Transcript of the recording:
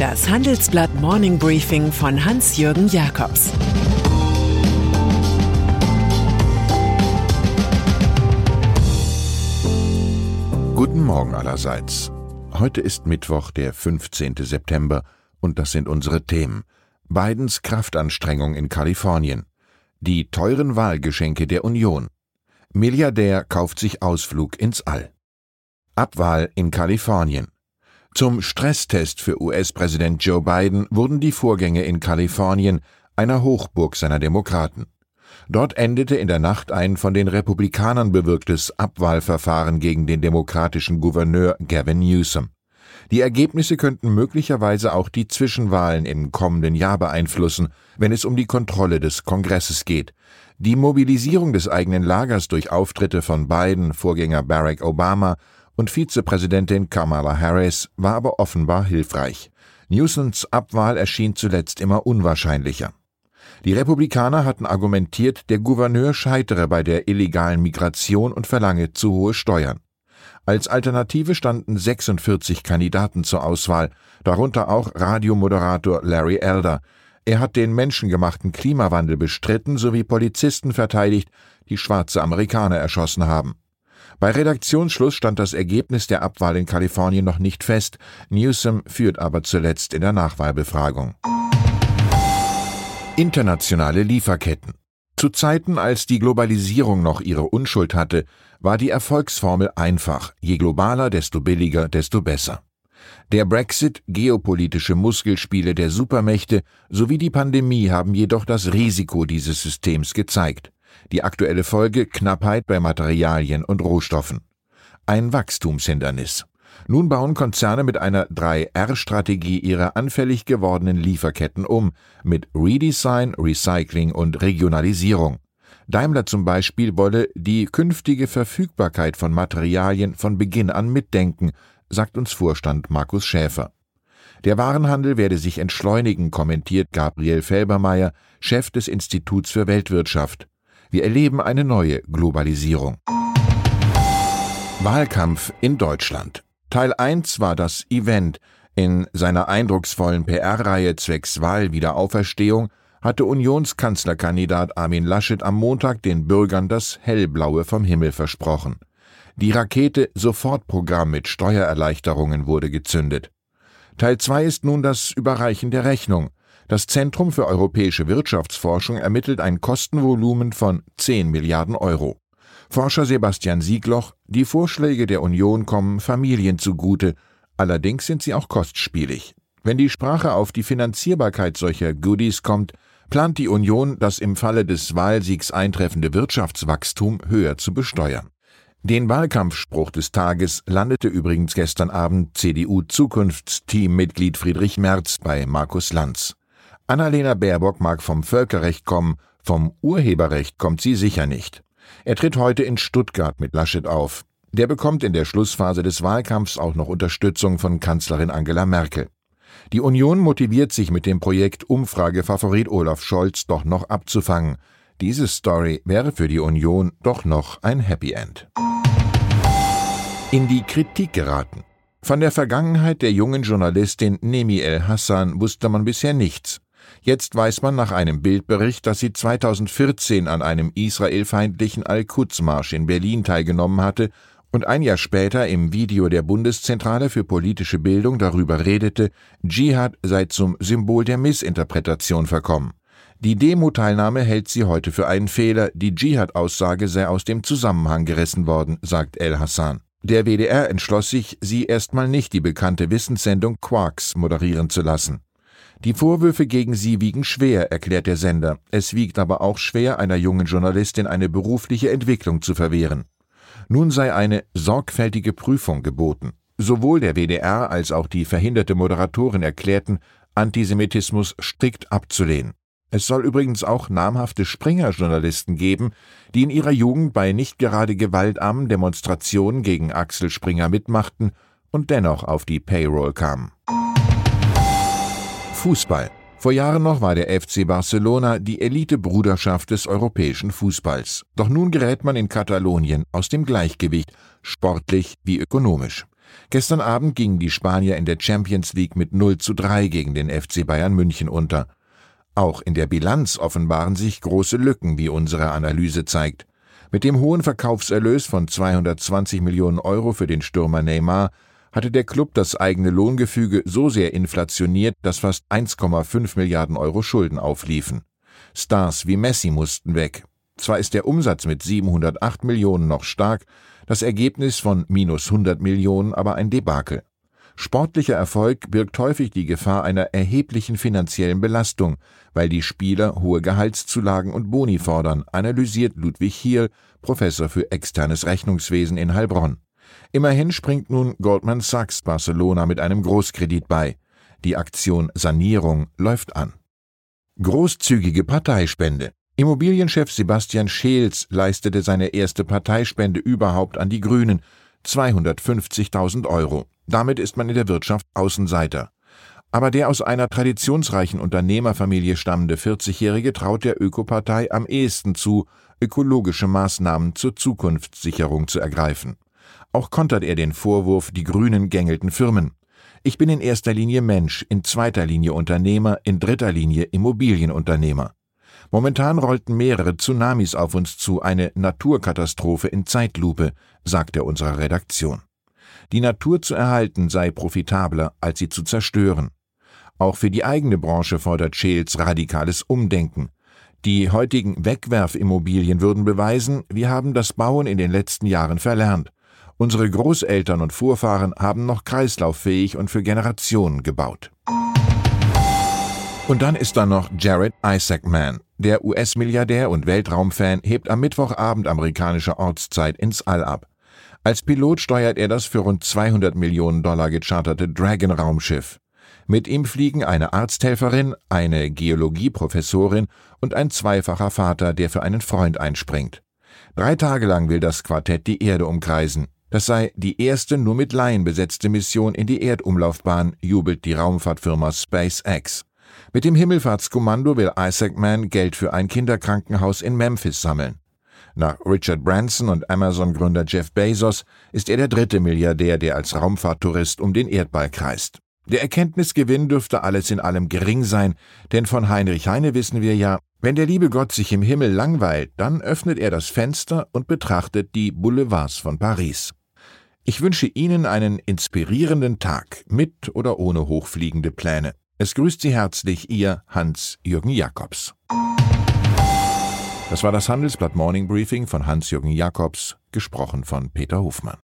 Das Handelsblatt Morning Briefing von Hans-Jürgen Jakobs Guten Morgen allerseits. Heute ist Mittwoch, der 15. September, und das sind unsere Themen. Bidens Kraftanstrengung in Kalifornien. Die teuren Wahlgeschenke der Union. Milliardär kauft sich Ausflug ins All. Abwahl in Kalifornien. Zum Stresstest für US-Präsident Joe Biden wurden die Vorgänge in Kalifornien, einer Hochburg seiner Demokraten. Dort endete in der Nacht ein von den Republikanern bewirktes Abwahlverfahren gegen den demokratischen Gouverneur Gavin Newsom. Die Ergebnisse könnten möglicherweise auch die Zwischenwahlen im kommenden Jahr beeinflussen, wenn es um die Kontrolle des Kongresses geht. Die Mobilisierung des eigenen Lagers durch Auftritte von Biden, Vorgänger Barack Obama und Vizepräsidentin Kamala Harris war aber offenbar hilfreich. Newsons Abwahl erschien zuletzt immer unwahrscheinlicher. Die Republikaner hatten argumentiert, der Gouverneur scheitere bei der illegalen Migration und verlange zu hohe Steuern. Als Alternative standen 46 Kandidaten zur Auswahl, darunter auch Radiomoderator Larry Elder. Er hat den menschengemachten Klimawandel bestritten sowie Polizisten verteidigt, die schwarze Amerikaner erschossen haben. Bei Redaktionsschluss stand das Ergebnis der Abwahl in Kalifornien noch nicht fest. Newsom führt aber zuletzt in der Nachwahlbefragung. Internationale Lieferketten. Zu Zeiten, als die Globalisierung noch ihre Unschuld hatte, war die Erfolgsformel einfach. Je globaler, desto billiger, desto besser. Der Brexit, geopolitische Muskelspiele der Supermächte sowie die Pandemie haben jedoch das Risiko dieses Systems gezeigt. Die aktuelle Folge Knappheit bei Materialien und Rohstoffen. Ein Wachstumshindernis. Nun bauen Konzerne mit einer 3R-Strategie ihre anfällig gewordenen Lieferketten um, mit Redesign, Recycling und Regionalisierung. Daimler zum Beispiel wolle die künftige Verfügbarkeit von Materialien von Beginn an mitdenken, sagt uns Vorstand Markus Schäfer. Der Warenhandel werde sich entschleunigen, kommentiert Gabriel Felbermeier, Chef des Instituts für Weltwirtschaft. Wir erleben eine neue Globalisierung. Wahlkampf in Deutschland. Teil 1 war das Event. In seiner eindrucksvollen PR-Reihe zwecks Wahlwiederauferstehung hatte Unionskanzlerkandidat Armin Laschet am Montag den Bürgern das Hellblaue vom Himmel versprochen. Die Rakete Sofortprogramm mit Steuererleichterungen wurde gezündet. Teil 2 ist nun das Überreichen der Rechnung. Das Zentrum für europäische Wirtschaftsforschung ermittelt ein Kostenvolumen von 10 Milliarden Euro. Forscher Sebastian Siegloch, die Vorschläge der Union kommen Familien zugute, allerdings sind sie auch kostspielig. Wenn die Sprache auf die Finanzierbarkeit solcher Goodies kommt, plant die Union, das im Falle des Wahlsiegs eintreffende Wirtschaftswachstum höher zu besteuern. Den Wahlkampfspruch des Tages landete übrigens gestern Abend CDU-Zukunftsteammitglied Friedrich Merz bei Markus Lanz. Annalena Baerbock mag vom Völkerrecht kommen, vom Urheberrecht kommt sie sicher nicht. Er tritt heute in Stuttgart mit Laschet auf. Der bekommt in der Schlussphase des Wahlkampfs auch noch Unterstützung von Kanzlerin Angela Merkel. Die Union motiviert sich mit dem Projekt Umfragefavorit Olaf Scholz doch noch abzufangen. Diese Story wäre für die Union doch noch ein Happy End. In die Kritik geraten. Von der Vergangenheit der jungen Journalistin Nemi El Hassan wusste man bisher nichts. Jetzt weiß man nach einem Bildbericht, dass sie 2014 an einem israelfeindlichen Al-Quds-Marsch in Berlin teilgenommen hatte und ein Jahr später im Video der Bundeszentrale für politische Bildung darüber redete, Dschihad sei zum Symbol der Missinterpretation verkommen. Die Demo-Teilnahme hält sie heute für einen Fehler, die Dschihad-Aussage sei aus dem Zusammenhang gerissen worden, sagt El Hassan. Der WDR entschloss sich, sie erstmal nicht die bekannte Wissenssendung Quarks moderieren zu lassen. Die Vorwürfe gegen sie wiegen schwer, erklärt der Sender. Es wiegt aber auch schwer, einer jungen Journalistin eine berufliche Entwicklung zu verwehren. Nun sei eine sorgfältige Prüfung geboten. Sowohl der WDR als auch die verhinderte Moderatorin erklärten, Antisemitismus strikt abzulehnen. Es soll übrigens auch namhafte Springer-Journalisten geben, die in ihrer Jugend bei nicht gerade gewaltarmen Demonstrationen gegen Axel Springer mitmachten und dennoch auf die Payroll kamen. Fußball. Vor Jahren noch war der FC Barcelona die Elite-Bruderschaft des europäischen Fußballs. Doch nun gerät man in Katalonien aus dem Gleichgewicht, sportlich wie ökonomisch. Gestern Abend gingen die Spanier in der Champions League mit 0 zu 3 gegen den FC Bayern München unter. Auch in der Bilanz offenbaren sich große Lücken, wie unsere Analyse zeigt. Mit dem hohen Verkaufserlös von 220 Millionen Euro für den Stürmer Neymar hatte der Club das eigene Lohngefüge so sehr inflationiert, dass fast 1,5 Milliarden Euro Schulden aufliefen. Stars wie Messi mussten weg. Zwar ist der Umsatz mit 708 Millionen noch stark, das Ergebnis von minus 100 Millionen aber ein Debakel. Sportlicher Erfolg birgt häufig die Gefahr einer erheblichen finanziellen Belastung, weil die Spieler hohe Gehaltszulagen und Boni fordern, analysiert Ludwig Hiel, Professor für externes Rechnungswesen in Heilbronn. Immerhin springt nun Goldman Sachs Barcelona mit einem Großkredit bei. Die Aktion Sanierung läuft an. Großzügige Parteispende. Immobilienchef Sebastian Scheels leistete seine erste Parteispende überhaupt an die Grünen, 250.000 Euro. Damit ist man in der Wirtschaft Außenseiter. Aber der aus einer traditionsreichen Unternehmerfamilie stammende 40-Jährige traut der Ökopartei am ehesten zu, ökologische Maßnahmen zur Zukunftssicherung zu ergreifen. Auch kontert er den Vorwurf, die Grünen gängelten Firmen. Ich bin in erster Linie Mensch, in zweiter Linie Unternehmer, in dritter Linie Immobilienunternehmer. Momentan rollten mehrere Tsunamis auf uns zu, eine Naturkatastrophe in Zeitlupe, sagt er unserer Redaktion. Die Natur zu erhalten sei profitabler, als sie zu zerstören. Auch für die eigene Branche fordert Scheels radikales Umdenken. Die heutigen Wegwerfimmobilien würden beweisen, wir haben das Bauen in den letzten Jahren verlernt. Unsere Großeltern und Vorfahren haben noch kreislauffähig und für Generationen gebaut. Und dann ist da noch Jared Isaacman. Der US-Milliardär und Weltraumfan hebt am Mittwochabend amerikanischer Ortszeit ins All ab. Als Pilot steuert er das für rund 200 Millionen Dollar gecharterte Dragon-Raumschiff. Mit ihm fliegen eine Arzthelferin, eine Geologieprofessorin und ein zweifacher Vater, der für einen Freund einspringt. Drei Tage lang will das Quartett die Erde umkreisen. Das sei die erste nur mit Laien besetzte Mission in die Erdumlaufbahn, jubelt die Raumfahrtfirma SpaceX. Mit dem Himmelfahrtskommando will Isaac Mann Geld für ein Kinderkrankenhaus in Memphis sammeln. Nach Richard Branson und Amazon-Gründer Jeff Bezos ist er der dritte Milliardär, der als Raumfahrttourist um den Erdball kreist. Der Erkenntnisgewinn dürfte alles in allem gering sein, denn von Heinrich Heine wissen wir ja, wenn der liebe Gott sich im Himmel langweilt, dann öffnet er das Fenster und betrachtet die Boulevards von Paris. Ich wünsche Ihnen einen inspirierenden Tag mit oder ohne hochfliegende Pläne. Es grüßt Sie herzlich Ihr Hans-Jürgen Jakobs. Das war das Handelsblatt Morning Briefing von Hans-Jürgen Jakobs, gesprochen von Peter Hofmann.